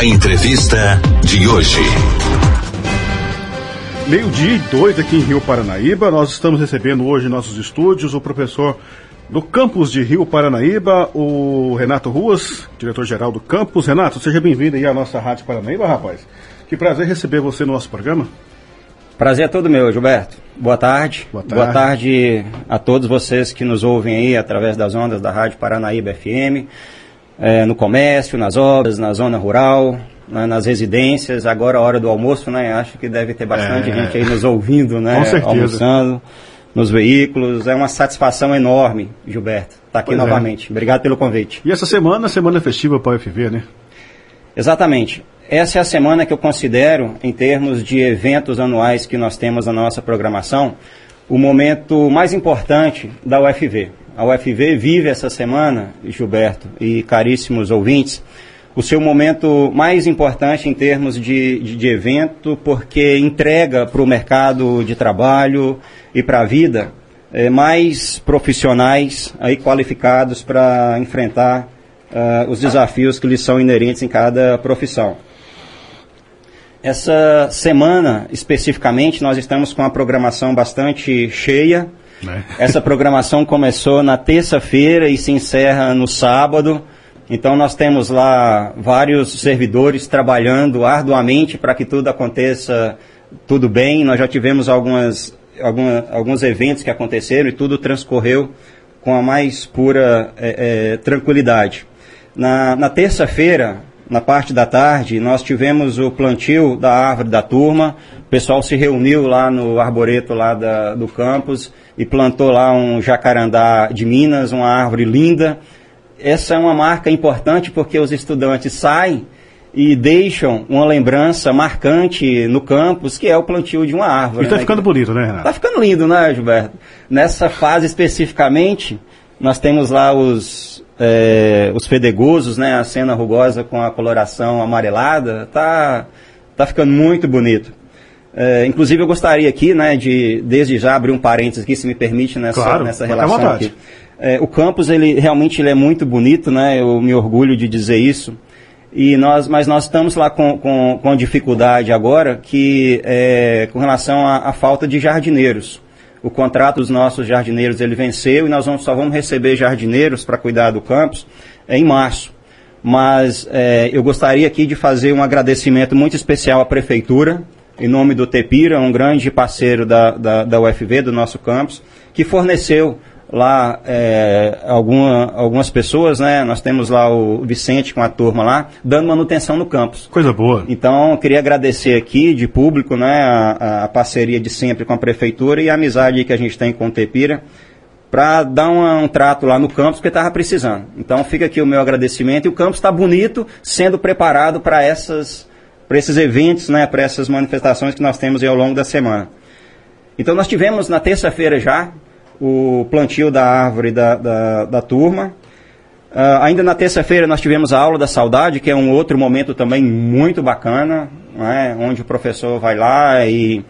A entrevista de hoje. Meio-dia e dois aqui em Rio Paranaíba. Nós estamos recebendo hoje em nossos estúdios o professor do campus de Rio Paranaíba, o Renato Ruas, diretor-geral do campus. Renato, seja bem-vindo aí à nossa Rádio Paranaíba, rapaz. Que prazer receber você no nosso programa. Prazer é todo meu, Gilberto. Boa tarde. Boa tarde. Boa tarde a todos vocês que nos ouvem aí através das ondas da Rádio Paranaíba FM, é, no comércio, nas obras, na zona rural, né, nas residências. Agora a hora do almoço, né? Acho que deve ter bastante É. gente aí nos ouvindo, né? Com certeza. Almoçando nos veículos. É uma satisfação enorme, Gilberto, estar aqui Pois é. novamente. Obrigado pelo convite. E essa semana, semana festiva para a UFV, né? Exatamente. Essa é a semana que eu considero, em termos de eventos anuais que nós temos na nossa programação, o momento mais importante da UFV. A UFV vive essa semana, Gilberto e caríssimos ouvintes, o seu momento mais importante em termos de, de, de evento, porque entrega para o mercado de trabalho e para a vida eh, mais profissionais aí qualificados para enfrentar ah, os desafios que lhes são inerentes em cada profissão. Essa semana, especificamente, nós estamos com uma programação bastante cheia. Né? Essa programação começou na terça-feira e se encerra no sábado. Então, nós temos lá vários servidores trabalhando arduamente para que tudo aconteça tudo bem. Nós já tivemos algumas, alguma, alguns eventos que aconteceram e tudo transcorreu com a mais pura eh, eh, tranquilidade. Na, na terça-feira, na parte da tarde, nós tivemos o plantio da árvore da turma. O pessoal se reuniu lá no arboreto lá da- do campus e plantou lá um jacarandá de Minas, uma árvore linda. Essa é uma marca importante porque os estudantes saem e deixam uma lembrança marcante no campus, que é o plantio de uma árvore. E tá né? ficando bonito, né, Renato? Tá ficando lindo, né, Gilberto? Nessa fase especificamente, nós temos lá os, é, os fedegosos, né, a cena rugosa com a coloração amarelada, tá, tá ficando muito bonito. É, inclusive eu gostaria aqui, né, de desde já abrir um parênteses aqui, se me permite, nessa, Claro, nessa relação aqui. É, o campus, ele realmente ele é muito bonito, né, eu me orgulho de dizer isso. E nós, mas nós estamos lá com, com, com dificuldade agora que é, com relação à, à falta de jardineiros. O contrato dos nossos jardineiros ele venceu e nós vamos, só vamos receber jardineiros para cuidar do campus é, em março. Mas é, eu gostaria aqui de fazer um agradecimento muito especial à prefeitura, em nome do Tepira, um grande parceiro da, da, da UFV, do nosso campus, que forneceu lá é, alguma, algumas pessoas, né? Nós temos lá o Vicente com a turma lá, dando manutenção no campus. Coisa boa. Então, eu queria agradecer aqui, de público, né, a, a parceria de sempre com a prefeitura e a amizade que a gente tem com o Tepira, para dar uma- um trato lá no campus, porque estava precisando. Então, fica aqui o meu agradecimento. E o campus está bonito, sendo preparado para essas para esses eventos, né, para essas manifestações que nós temos ao longo da semana. Então, nós tivemos na terça-feira já o plantio da árvore da, da, da turma. Ah, ainda na terça-feira nós tivemos a aula da saudade, que é um outro momento também muito bacana, né, onde o professor vai lá e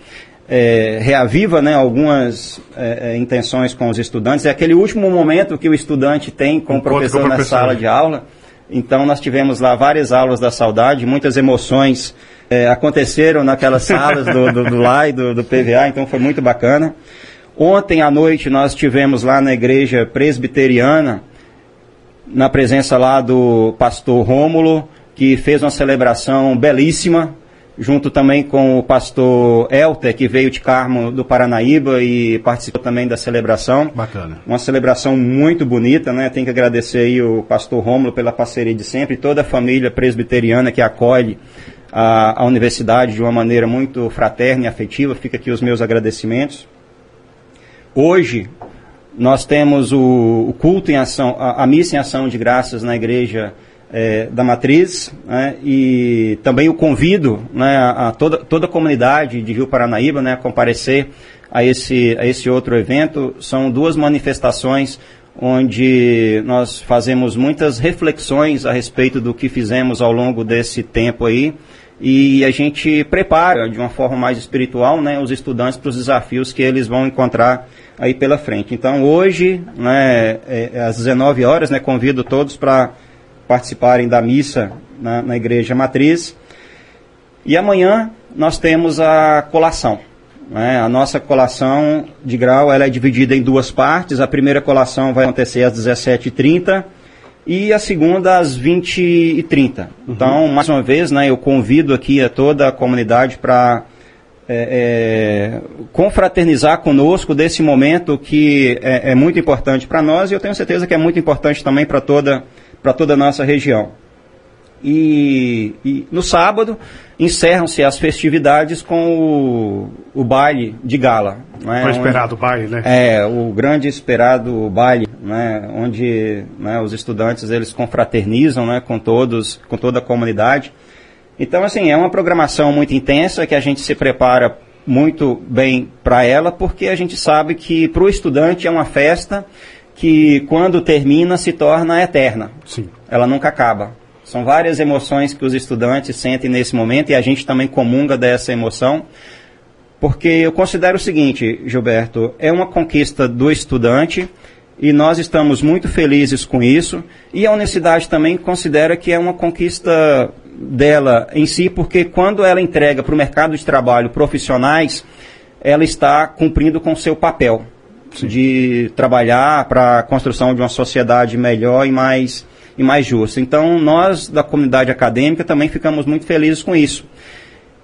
eh, reaviva né, algumas eh, eh, intenções com os estudantes. É aquele último momento que o estudante tem com o Encontro com o professor na professor. sala de aula. Então nós tivemos lá várias aulas da saudade, muitas emoções eh, aconteceram naquelas salas do, do, do LAI, do, do PVA, então foi muito bacana. Ontem à noite nós tivemos lá na igreja presbiteriana, na presença lá do pastor Rômulo, que fez uma celebração belíssima, junto também com o pastor Elter, que veio de Carmo do Paranaíba e participou também da celebração. Bacana. Uma celebração muito bonita, né? Tem que agradecer aí o pastor Rômulo pela parceria de sempre, e toda a família presbiteriana que acolhe a, a universidade de uma maneira muito fraterna e afetiva. Fica aqui os meus agradecimentos. Hoje nós temos o, o culto em ação, a, a missa em ação de graças na igreja eh, da Matriz, né, e também o convido né, a, toda, toda a comunidade de Rio Paranaíba né, a comparecer a esse, a esse outro evento. São duas manifestações onde nós fazemos muitas reflexões a respeito do que fizemos ao longo desse tempo aí e a gente prepara de uma forma mais espiritual né, os estudantes para os desafios que eles vão encontrar aí pela frente. Então hoje, né, é, às 19 horas, né, convido todos para participarem da missa na, na igreja matriz. E amanhã nós temos a colação. Né? A nossa colação de grau ela é dividida em duas partes. A primeira colação vai acontecer às 17h30 e a segunda às 20h30. Uhum. Então, mais uma vez, né, eu convido aqui a toda a comunidade para é, é, confraternizar conosco desse momento que é, é muito importante para nós e eu tenho certeza que é muito importante também para toda, toda a nossa região. E, e no sábado encerram-se as festividades com o, o baile de gala. Né, o esperado baile, né? É, o grande esperado baile, né, onde né, os estudantes eles confraternizam né, com todos, com toda a comunidade. Então, assim, é uma programação muito intensa que a gente se prepara muito bem para ela, porque a gente sabe que para o estudante é uma festa que, quando termina, se torna eterna. Sim. Ela nunca acaba. São várias emoções que os estudantes sentem nesse momento e a gente também comunga dessa emoção. Porque eu considero o seguinte, Gilberto, é uma conquista do estudante e nós estamos muito felizes com isso. E a universidade também considera que é uma conquista dela em si, porque quando ela entrega para o mercado de trabalho profissionais, ela está cumprindo com o seu papel De trabalhar para a construção de uma sociedade melhor e mais e mais justa. Então, nós da comunidade acadêmica também ficamos muito felizes com isso.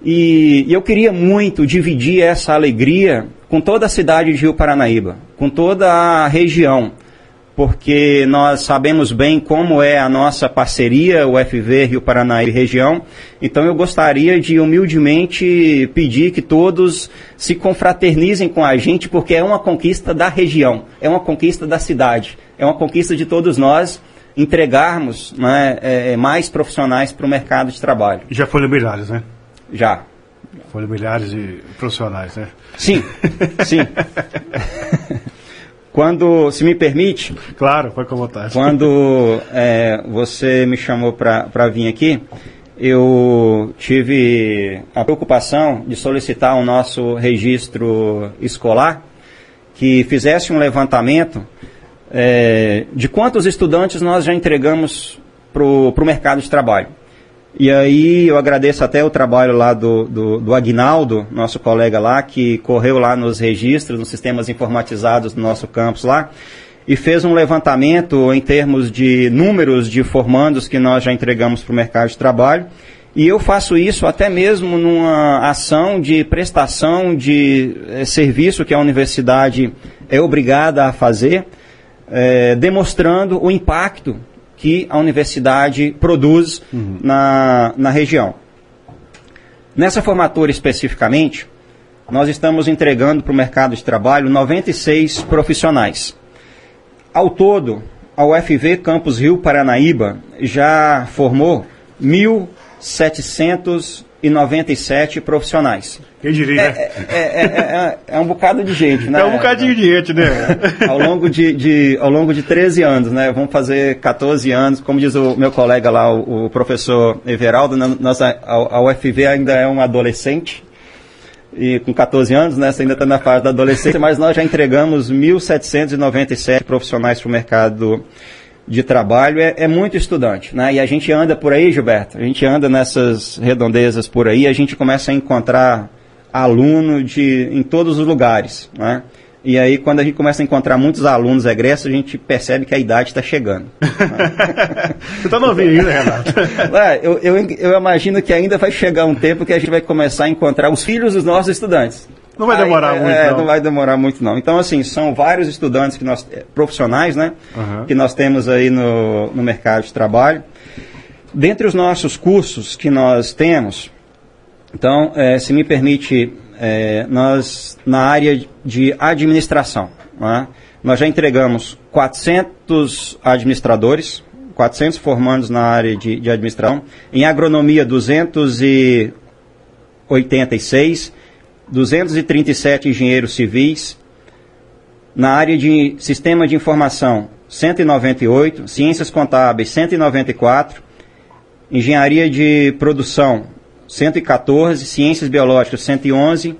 E, e eu queria muito dividir essa alegria com toda a cidade de Rio Paranaíba, com toda a região, porque nós sabemos bem como é a nossa parceria, o FV Rio Paranaíba região. Então eu gostaria de humildemente pedir que todos se confraternizem com a gente, porque é uma conquista da região, é uma conquista da cidade, é uma conquista de todos nós entregarmos né, é, é mais profissionais para o mercado de trabalho. Já foram milhares, né? Já. Foram milhares de profissionais, né? Sim, sim. quando, se me permite... Claro, foi com vontade. Quando é, você me chamou para vir aqui, eu tive a preocupação de solicitar o nosso registro escolar, que fizesse um levantamento é, de quantos estudantes nós já entregamos para o mercado de trabalho. E aí eu agradeço até o trabalho lá do, do, do, Agnaldo, nosso colega lá, que correu lá nos registros, nos sistemas informatizados do nosso campus lá, e fez um levantamento em termos de números de formandos que nós já entregamos para o mercado de trabalho. E eu faço isso até mesmo numa ação de prestação de é, serviço que a universidade é obrigada a fazer é, demonstrando o impacto que a universidade produz uhum. na, na região. Nessa formatura especificamente, nós estamos entregando para o mercado de trabalho 96 profissionais. Ao todo, a UFV Campus Rio Paranaíba já formou 1.700 e 97 profissionais. Quem diria? É, é, é, é, um bocado de gente, né? É um bocadinho de gente, né? ao, longo de, de, ao longo de 13 anos, né? Vamos fazer 14 anos, como diz o meu colega lá, o, o professor Everaldo, nossa, a, a UFV ainda é um adolescente, e com 14 anos, né, você ainda está na fase da adolescência, mas nós já entregamos 1.797 profissionais para o mercado de trabalho é, é, muito estudante, né? E a gente anda por aí, Gilberto, a gente anda nessas redondezas por aí, a gente começa a encontrar aluno de, em todos os lugares, né? E aí, quando a gente começa a encontrar muitos alunos egressos, a gente percebe que a idade está chegando. Você está novinho ainda, Renato? É, eu, eu, eu imagino que ainda vai chegar um tempo que a gente vai começar a encontrar os filhos dos nossos estudantes. Não vai demorar Aí, muito, é, não. não. vai demorar muito, não. Então, assim, são vários estudantes que nós, eh, profissionais, né? Uhum. Que nós temos aí no, no mercado de trabalho. Dentre os nossos cursos que nós temos, então, é, se me permite, é, nós, na área de administração, né? nós já entregamos 400 administradores, 400 formandos na área de, de administração, em agronomia 286, 237 engenheiros civis, na área de sistema de informação 198, ciências contábeis 194, engenharia de produção 114, ciências biológicas 111,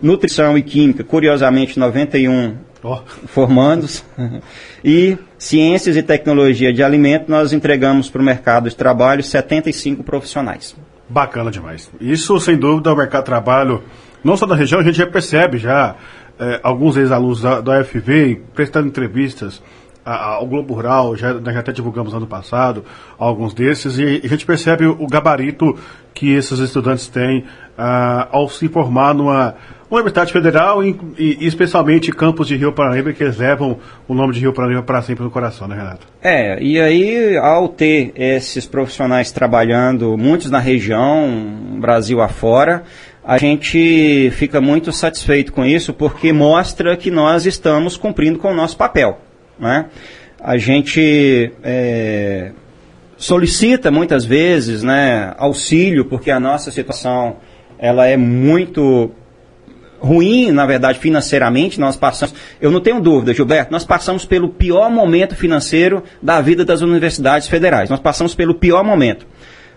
nutrição e química, curiosamente 91 oh. formandos. e ciências e tecnologia de alimento, nós entregamos para o mercado de trabalho 75 profissionais. Bacana demais. Isso, sem dúvida, o mercado de trabalho, não só da região, a gente já percebe já é, alguns ex-alunos da, da UFV prestando entrevistas ao Globo Rural, já, já até divulgamos ano passado alguns desses, e a gente percebe o gabarito que esses estudantes têm ao se formar numa Universidade Federal e, e, especialmente campos de Rio Paranaíba que eles levam o nome de Rio Paranaíba para sempre no coração, né, Renato? É, e aí ao ter esses profissionais trabalhando, muitos na região, Brasil afora, a gente fica muito satisfeito com isso porque mostra que nós estamos cumprindo com o nosso papel. Né? A gente é, solicita muitas vezes né, auxílio porque a nossa situação ela é muito ruim, na verdade, financeiramente, nós passamos, eu não tenho dúvida, Gilberto, nós passamos pelo pior momento financeiro da vida das universidades federais. Nós passamos pelo pior momento.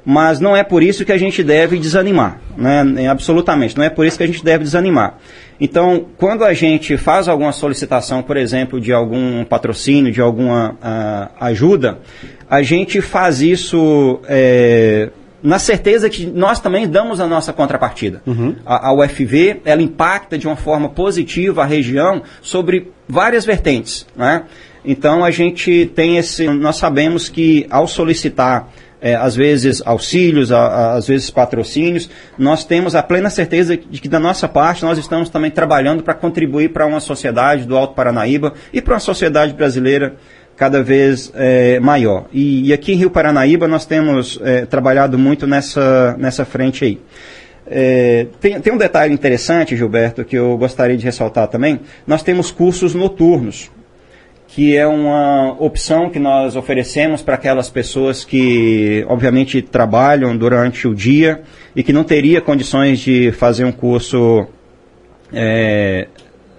Mas não é por isso que a gente deve desanimar, né? Absolutamente, não é por isso que a gente deve desanimar. Então, quando a gente faz alguma solicitação, por exemplo, de algum patrocínio, de alguma uh, ajuda, a gente faz isso é, na certeza que nós também damos a nossa contrapartida. Uhum. A, a, UFV, ela impacta de uma forma positiva a região sobre várias vertentes. Né? Então, a gente tem esse... Nós sabemos que ao solicitar é, às vezes auxílios, a, a, às vezes patrocínios, nós temos a plena certeza de que da nossa parte nós estamos também trabalhando para contribuir para uma sociedade do Alto Paranaíba e para uma sociedade brasileira cada vez é, maior. E, e, aqui em Rio Paranaíba nós temos é, trabalhado muito nessa, nessa frente aí. É, tem, tem um detalhe interessante, Gilberto, que eu gostaria de ressaltar também. Nós temos cursos noturnos que é uma opção que nós oferecemos para aquelas pessoas que, obviamente, trabalham durante o dia e que não teria condições de fazer um curso é,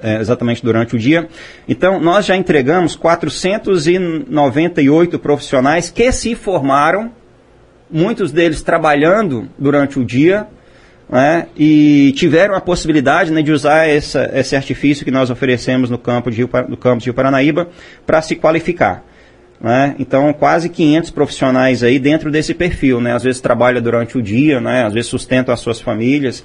é, exatamente durante o dia. Então, nós já entregamos 498 profissionais que se formaram, muitos deles trabalhando durante o dia, né, e tiveram a possibilidade né, de usar essa, esse artifício que nós oferecemos no campo de Rio, no campus de Rio Paranaíba para se qualificar. Né? Então, quase 500 profissionais aí dentro desse perfil. Né? Às vezes trabalha durante o dia, né? às vezes sustentam as suas famílias.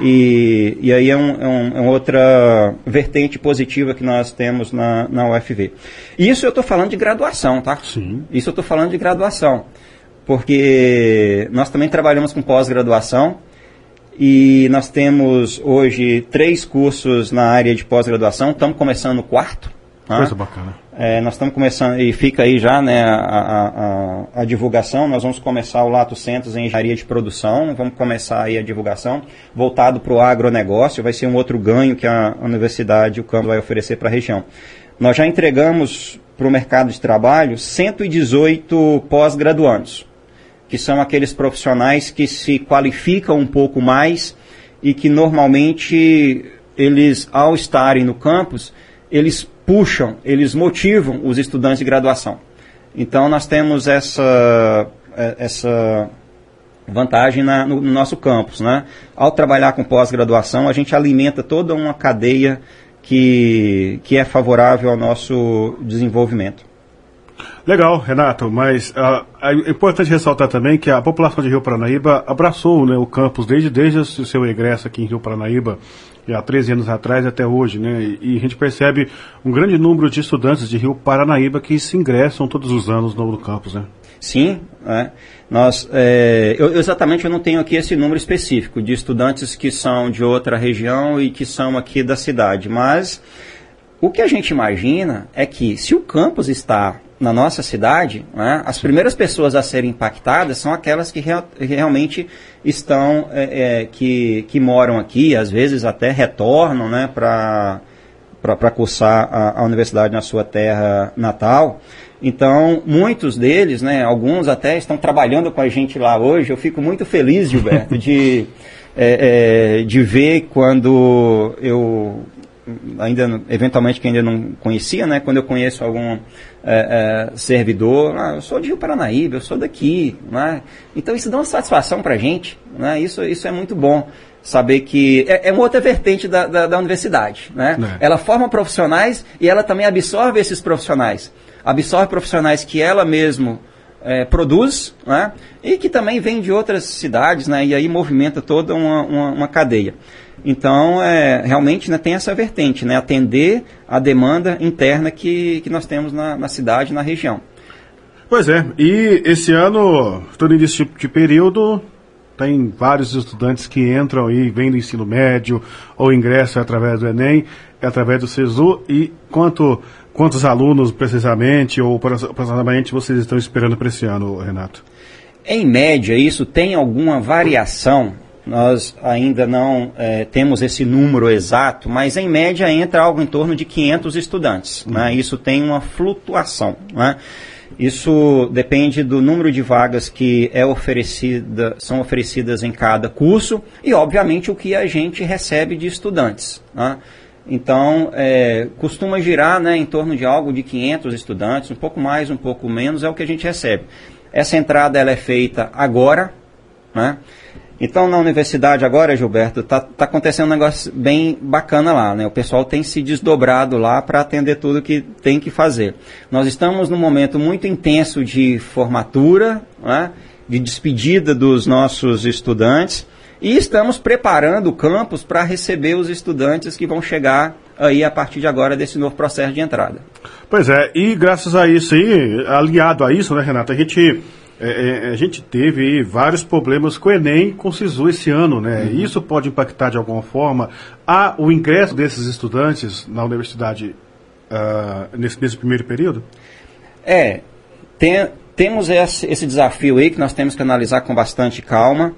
E, e aí é, um, é, um, é outra vertente positiva que nós temos na, na UFV. Isso eu estou falando de graduação, tá? Sim. Isso eu estou falando de graduação. Porque nós também trabalhamos com pós-graduação. E nós temos hoje três cursos na área de pós-graduação, estamos começando o quarto. Tá? Coisa bacana. É, nós estamos começando, e fica aí já né, a, a, a, a, divulgação, nós vamos começar o Lato Centros em engenharia de produção, vamos começar aí a divulgação, voltado para o agronegócio, vai ser um outro ganho que a universidade, o campo vai oferecer para a região. Nós já entregamos para o mercado de trabalho 118 pós-graduandos que são aqueles profissionais que se qualificam um pouco mais e que normalmente eles, ao estarem no campus, eles puxam, eles motivam os estudantes de graduação. Então nós temos essa, é, essa vantagem na, no, no, nosso campus. Né? Ao trabalhar com pós-graduação, a gente alimenta toda uma cadeia que, que é favorável ao nosso desenvolvimento. Legal, Renato, mas uh, é importante ressaltar também que a população de Rio Paranaíba abraçou né, o campus desde, desde o seu egresso aqui em Rio Paranaíba, há 13 anos atrás até hoje, né? E, a gente percebe um grande número de estudantes de Rio Paranaíba que se ingressam todos os anos no, no campus, né? Sim, é. nós, é, eu, exatamente eu não tenho aqui esse número específico de estudantes que são de outra região e que são aqui da cidade, mas o que a gente imagina é que se o campus está na nossa cidade, né, as primeiras pessoas a serem impactadas são aquelas que real, realmente estão, é, é, que, que moram aqui, às vezes até retornam né, para cursar a, a, universidade na sua terra natal. Então, muitos deles, né, alguns até estão trabalhando com a gente lá hoje. Eu fico muito feliz, Gilberto, de, é, é, de ver quando eu ainda eventualmente que ainda não conhecia, né? Quando eu conheço algum é, é, servidor, ah, eu sou de Rio Paranaíba, eu sou daqui, né? Então isso dá uma satisfação para a gente, né? Isso, isso é muito bom saber que é, é uma outra vertente da, da, da universidade. Né? É. Ela forma profissionais e ela também absorve esses profissionais. Absorve profissionais que ela mesmo é, produz né? e que também vem de outras cidades né? e aí movimenta toda uma, uma, uma cadeia. Então, é, realmente né, tem essa vertente, né, atender a demanda interna que, que nós temos na, na cidade, na região. Pois é, e esse ano, todo início de período, tem vários estudantes que entram e vêm do ensino médio ou ingressam através do Enem, através do SESU. E quanto, quantos alunos precisamente ou aproximadamente vocês estão esperando para esse ano, Renato? Em média, isso tem alguma variação. Nós ainda não é, temos esse número exato, mas em média entra algo em torno de 500 estudantes. Né? Isso tem uma flutuação. Né? Isso depende do número de vagas que é oferecida, são oferecidas em cada curso e, obviamente, o que a gente recebe de estudantes. Né? Então, é, costuma girar né, em torno de algo de 500 estudantes, um pouco mais, um pouco menos, é o que a gente recebe. Essa entrada ela é feita agora, né? Então, na universidade agora, Gilberto, está tá acontecendo um negócio bem bacana lá, né? O pessoal tem se desdobrado lá para atender tudo que tem que fazer. Nós estamos num momento muito intenso de formatura, né? de despedida dos nossos estudantes e estamos preparando o campus para receber os estudantes que vão chegar aí a partir de agora desse novo processo de entrada. Pois é, e graças a isso aí, aliado a isso, né, Renato, a gente é, é, a gente teve vários problemas com o Enem com o SISU esse ano, né? Uhum. Isso pode impactar de alguma forma a, o ingresso desses estudantes na universidade uh, nesse, nesse, primeiro período? É, tem, temos esse, esse desafio aí que nós temos que analisar com bastante calma.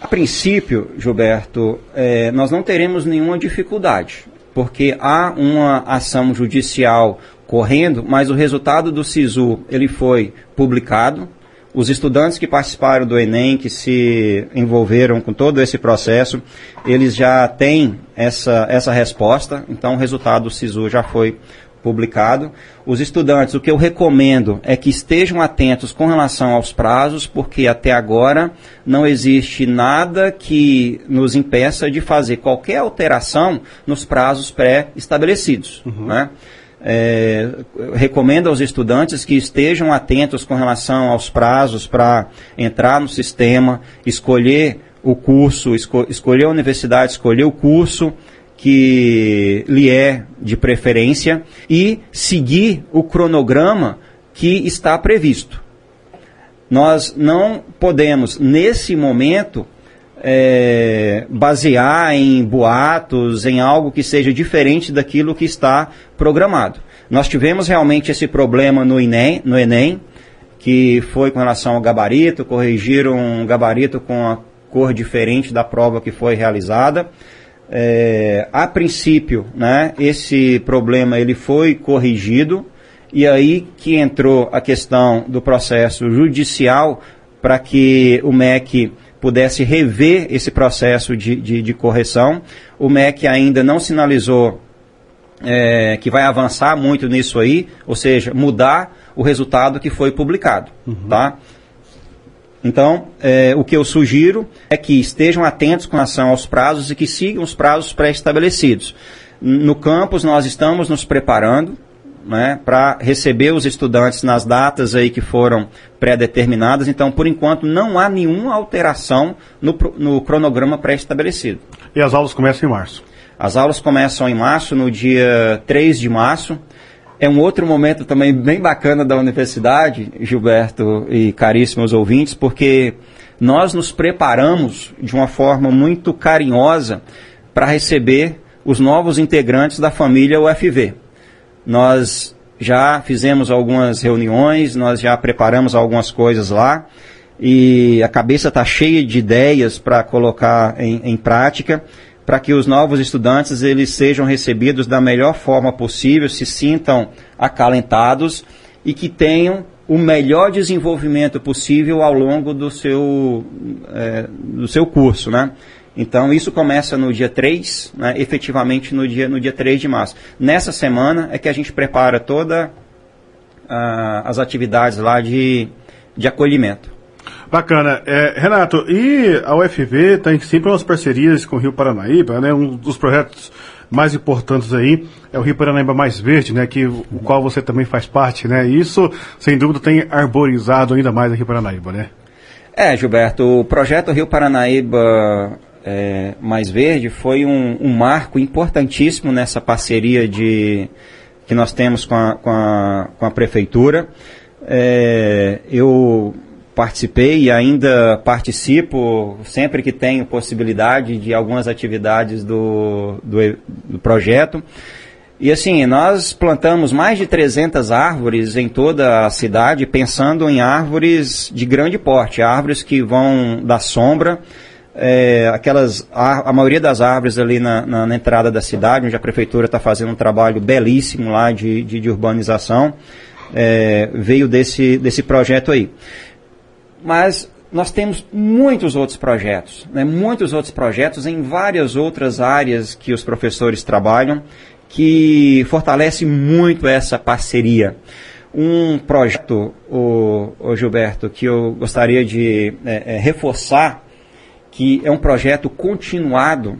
A princípio, Gilberto, é, nós não teremos nenhuma dificuldade, porque há uma ação judicial correndo, mas o resultado do SISU ele foi publicado, os estudantes que participaram do Enem, que se envolveram com todo esse processo, eles já têm essa, essa resposta, então o resultado do SISU já foi publicado. Os estudantes, o que eu recomendo é que estejam atentos com relação aos prazos, porque até agora não existe nada que nos impeça de fazer qualquer alteração nos prazos pré-estabelecidos. Uhum. Né? É, recomendo aos estudantes que estejam atentos com relação aos prazos para entrar no sistema, escolher o curso, esco escolher a universidade, escolher o curso que lhe é de preferência e seguir o cronograma que está previsto. Nós não podemos, nesse momento, é, basear em boatos, em algo que seja diferente daquilo que está programado. Nós tivemos realmente esse problema no Enem, no Enem que foi com relação ao gabarito, corrigiram um gabarito com a cor diferente da prova que foi realizada. É, a princípio, né, esse problema ele foi corrigido e aí que entrou a questão do processo judicial para que o MEC pudesse rever esse processo de, de, de correção. O MEC ainda não sinalizou é, que vai avançar muito nisso aí, ou seja, mudar o resultado que foi publicado. Uhum. Tá? Então, é, o que eu sugiro é que estejam atentos com relação aos prazos e que sigam os prazos pré-estabelecidos. No campus, nós estamos nos preparando né, para receber os estudantes nas datas aí que foram pré-determinadas. Então, por enquanto, não há nenhuma alteração no, no cronograma pré-estabelecido. E as aulas começam em março? As aulas começam em março, no dia 3 de março. É um outro momento também bem bacana da universidade, Gilberto e caríssimos ouvintes, porque nós nos preparamos de uma forma muito carinhosa para receber os novos integrantes da família UFV. Nós já fizemos algumas reuniões, nós já preparamos algumas coisas lá e a cabeça está cheia de ideias para colocar em, em prática para que os novos estudantes eles sejam recebidos da melhor forma possível, se sintam acalentados e que tenham o melhor desenvolvimento possível ao longo do seu, é, do seu curso, né? Então, isso começa no dia 3, né, efetivamente no dia, no dia 3 de março. Nessa semana é que a gente prepara todas uh, as atividades lá de, de acolhimento. Bacana. É, Renato, e a UFV tem sempre umas parcerias com o Rio Paranaíba, né? Um dos projetos mais importantes aí é o Rio Paranaíba Mais Verde, né? Que, o qual você também faz parte, né? E isso, sem dúvida, tem arborizado ainda mais o Rio Paranaíba, né? É, Gilberto, o projeto Rio Paranaíba é, Mais Verde foi um, um, marco importantíssimo nessa parceria de, que nós temos com a, com a, com a Prefeitura. É, eu participei e ainda participo sempre que tenho possibilidade de algumas atividades do, do, do projeto. E assim, nós plantamos mais de 300 árvores em toda a cidade, pensando em árvores de grande porte, árvores que vão da sombra, é, aquelas, a, a, maioria das árvores ali na, na, na, entrada da cidade, onde a prefeitura está fazendo um trabalho belíssimo lá de, de, de urbanização, é, veio desse, desse projeto aí. Mas nós temos muitos outros projetos, né, muitos outros projetos em várias outras áreas que os professores trabalham, que fortalece muito essa parceria. Um projeto, o, o Gilberto, que eu gostaria de é, é, reforçar, que é um projeto continuado,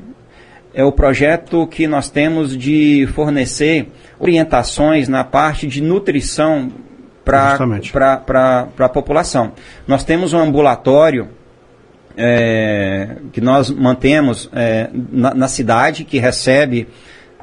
é o projeto que nós temos de fornecer orientações na parte de nutrição para a população. Nós temos um ambulatório é, que nós mantemos é, na, na, cidade, que recebe,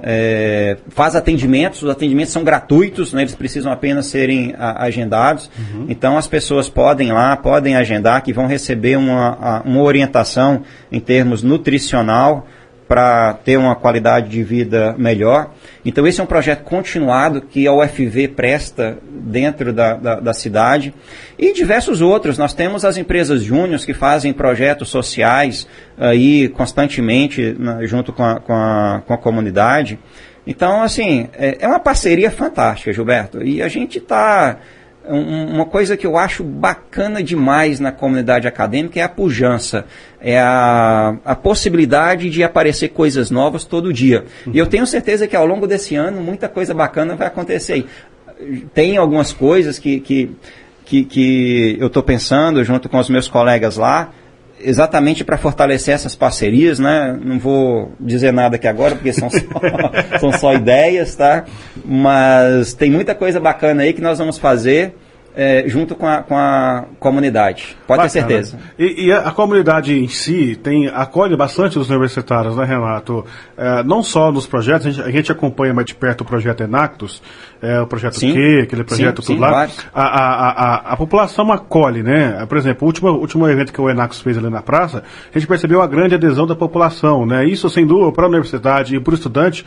é, faz atendimentos, os atendimentos são gratuitos, né, eles precisam apenas serem a, agendados. Uhum. Então as pessoas podem lá, podem agendar, que vão receber uma, uma orientação em termos nutricional para ter uma qualidade de vida melhor. Então, esse é um projeto continuado que a UFV presta dentro da, da, da cidade e diversos outros. Nós temos as empresas júniores que fazem projetos sociais aí constantemente junto com a, com, a, com a comunidade. Então, assim, é, é uma parceria fantástica, Gilberto. E a gente está uma coisa que eu acho bacana demais na comunidade acadêmica é a pujança, é a, a possibilidade de aparecer coisas novas todo dia. Uhum. E eu tenho certeza que ao longo desse ano muita coisa bacana vai acontecer. Tem algumas coisas que, que, que, que eu estou pensando junto com os meus colegas lá, exatamente para fortalecer essas parcerias, né? Não vou dizer nada aqui agora, porque são só, são só ideias, tá? Mas tem muita coisa bacana aí que nós vamos fazer é, junto com a, com a comunidade. Pode Bacana. ter certeza. E, e, a comunidade em si tem acolhe bastante os universitários, né, Renato? É, não só nos projetos, a gente, a gente, acompanha mais de perto o projeto Enactus, é, o projeto sim. Q, aquele projeto sim, tudo sim, lá. A, a, a, a, população acolhe, né? Por exemplo, o último, último evento que o Enactus fez ali na praça, a gente percebeu a grande adesão da população, né? Isso, sem dúvida, para a universidade e para o estudante,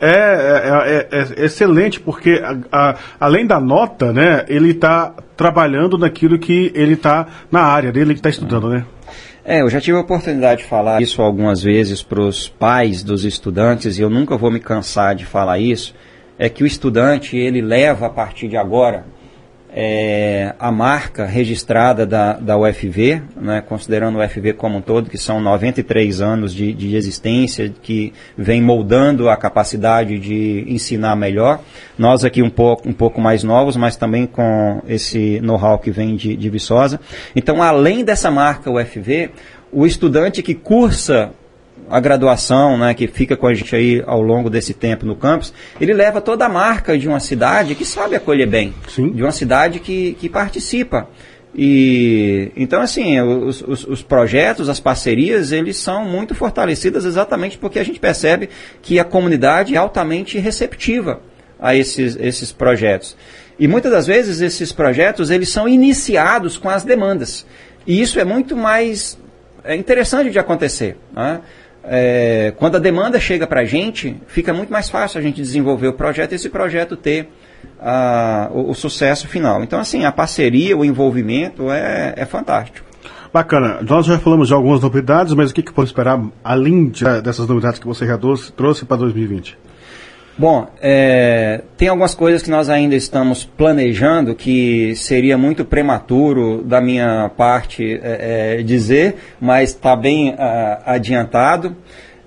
é, é, é, é, excelente, porque a, a, além da nota, né, ele está trabalhando naquilo que ele está na área dele, que está estudando, né? É, eu já tive a oportunidade de falar isso algumas vezes para os pais dos estudantes, e eu nunca vou me cansar de falar isso, é que o estudante, ele leva a partir de agora é, a marca registrada da, da UFV, né, considerando o UFV como um todo, que são 93 anos de, de existência, que vem moldando a capacidade de ensinar melhor. Nós aqui um pouco, um pouco mais novos, mas também com esse know-how que vem de, de Viçosa. Então, além dessa marca UFV, o estudante que cursa a graduação, né, que fica com a gente aí ao longo desse tempo no campus, ele leva toda a marca de uma cidade que sabe acolher bem, Sim. de uma cidade que, que participa. E então assim, os, os, os, projetos, as parcerias, eles são muito fortalecidas exatamente porque a gente percebe que a comunidade é altamente receptiva a esses, esses projetos. E muitas das vezes esses projetos eles são iniciados com as demandas. E isso é muito mais é interessante de acontecer. Né? É, quando a demanda chega para a gente, fica muito mais fácil a gente desenvolver o projeto e esse projeto ter a, o, o, sucesso final. Então, assim, a parceria, o envolvimento é, é fantástico. Bacana. Nós já falamos de algumas novidades, mas o que, que pode esperar além de, dessas novidades que você já trouxe para 2020? Bom, é, tem algumas coisas que nós ainda estamos planejando que seria muito prematuro da minha parte é, é, dizer, mas está bem a, adiantado.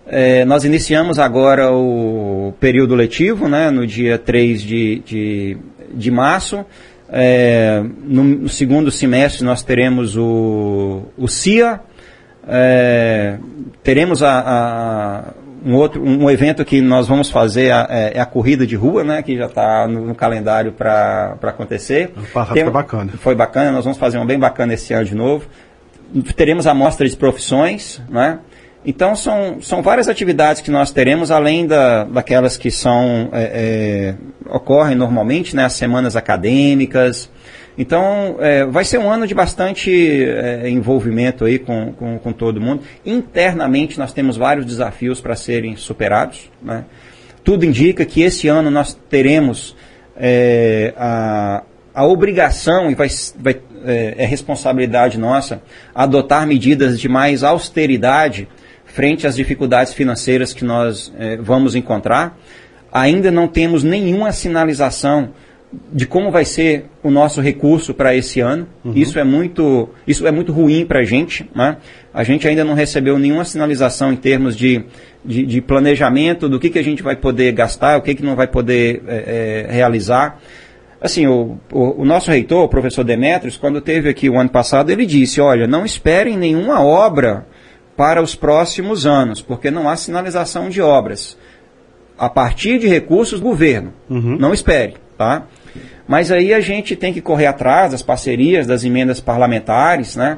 É, nós iniciamos agora o período letivo, né, no dia 3 de, de, de março. É, no, no, segundo semestre nós teremos o, o CIA, é, teremos a, a, um outro um evento que nós vamos fazer a, é, é a corrida de rua, né, que já está no, no, calendário para acontecer. Passado Tem, foi bacana. Foi bacana, nós vamos fazer um bem bacana esse ano de novo. Teremos a mostra de profissões, né? Então, são, são várias atividades que nós teremos, além da, daquelas que são é, é, ocorrem normalmente, né, as semanas acadêmicas. Então, é, vai ser um ano de bastante é, envolvimento aí com, com, com, todo mundo. Internamente, nós temos vários desafios para serem superados. Né? Tudo indica que esse ano nós teremos é, a, a obrigação, e vai, vai é, é responsabilidade nossa, adotar medidas de mais austeridade frente às dificuldades financeiras que nós eh, vamos encontrar. Ainda não temos nenhuma sinalização de como vai ser o nosso recurso para esse ano. Uhum. Isso é muito, isso é muito ruim para a gente. Né? A gente ainda não recebeu nenhuma sinalização em termos de, de, de planejamento do que, que a gente vai poder gastar, o que, que não vai poder é, é, realizar. Assim, o, o, o, nosso reitor, o professor Demetrios, quando teve aqui o ano passado, ele disse, olha, não esperem nenhuma obra para os próximos anos, porque não há sinalização de obras. A partir de recursos do governo. Uhum. Não espere, tá? Mas aí a gente tem que correr atrás das parcerias, das emendas parlamentares, né?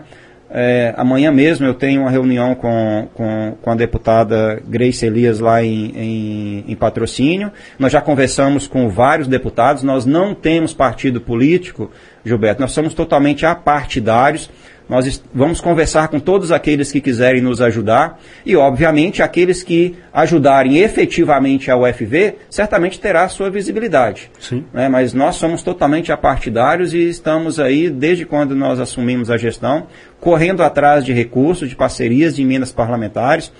É, amanhã mesmo eu tenho uma reunião com, com, com a deputada Grace Elias lá em, em, em, patrocínio. Nós já conversamos com vários deputados. Nós não temos partido político, Gilberto, nós somos totalmente apartidários. Nós vamos conversar com todos aqueles que quiserem nos ajudar e, obviamente, aqueles que ajudarem efetivamente a UFV, certamente terá sua visibilidade. Sim. Né? Mas nós somos totalmente apartidários e estamos aí, desde quando nós assumimos a gestão, correndo atrás de recursos, de parcerias, de emendas parlamentares,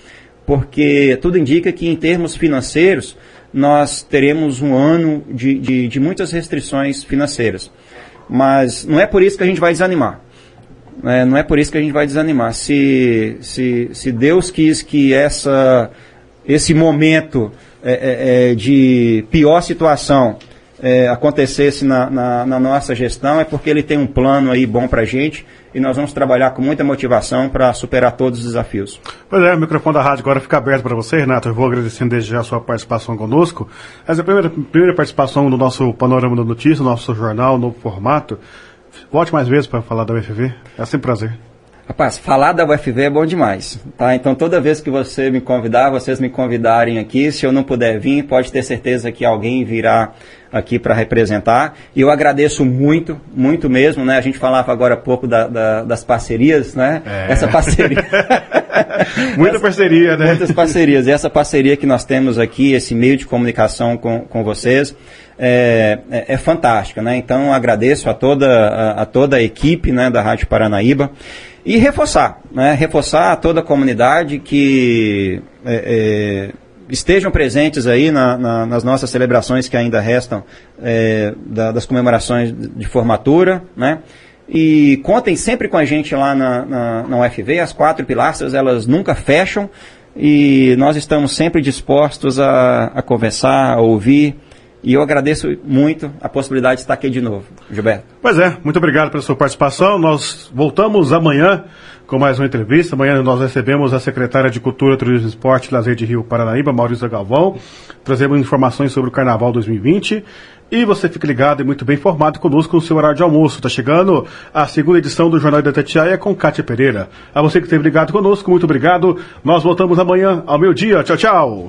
porque tudo indica que, em termos financeiros, nós teremos um ano de, de, de muitas restrições financeiras. Mas não é por isso que a gente vai desanimar. É, não é por isso que a gente vai desanimar. Se, se, se Deus quis que essa, esse momento é, é, é de pior situação é, acontecesse na, na, na, nossa gestão, é porque Ele tem um plano aí bom para a gente e nós vamos trabalhar com muita motivação para superar todos os desafios. Pois é, o microfone da rádio agora fica aberto para você, Renato. Eu vou agradecendo desde já a sua participação conosco. Essa é a primeira, primeira participação no nosso Panorama da Notícia, no nosso jornal, no formato. Volte mais vezes para falar da UFV. É sempre um prazer. Rapaz, falar da UFV é bom demais, tá? Então toda vez que você me convidar, vocês me convidarem aqui, se eu não puder vir, pode ter certeza que alguém virá aqui para representar. E eu agradeço muito, muito mesmo, né? A gente falava agora há pouco da, da, das parcerias, né? É. Essa parceria. Muita essa, parceria, né? Muitas parcerias. E essa parceria que nós temos aqui, esse meio de comunicação com, com vocês, é, é, é fantástica, né? Então agradeço a toda a, a toda a equipe né, da Rádio Paranaíba. E reforçar, né? reforçar a toda a comunidade que é, é, estejam presentes aí na, na, nas nossas celebrações que ainda restam é, da, das comemorações de formatura, né? E contem sempre com a gente lá na, na, na UFV, as quatro pilastras elas nunca fecham e nós estamos sempre dispostos a, a conversar, a ouvir, e eu agradeço muito a possibilidade de estar aqui de novo, Gilberto. Pois é, muito obrigado pela sua participação. Nós voltamos amanhã com mais uma entrevista. Amanhã nós recebemos a secretária de Cultura, Turismo, Esporte e Lazer de Rio Paranaíba, Maurício Galvão. Trazemos informações sobre o Carnaval 2020. E você fica ligado e muito bem informado conosco no seu horário de almoço. Está chegando a segunda edição do Jornal da Tatiaia com Kátia Pereira. A você que esteve ligado conosco, muito obrigado. Nós voltamos amanhã ao meio-dia. Tchau, tchau.